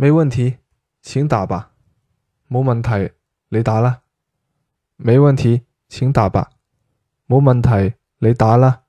没问题请打吧。冇问题你打啦。没问题请打吧。冇问题你打啦。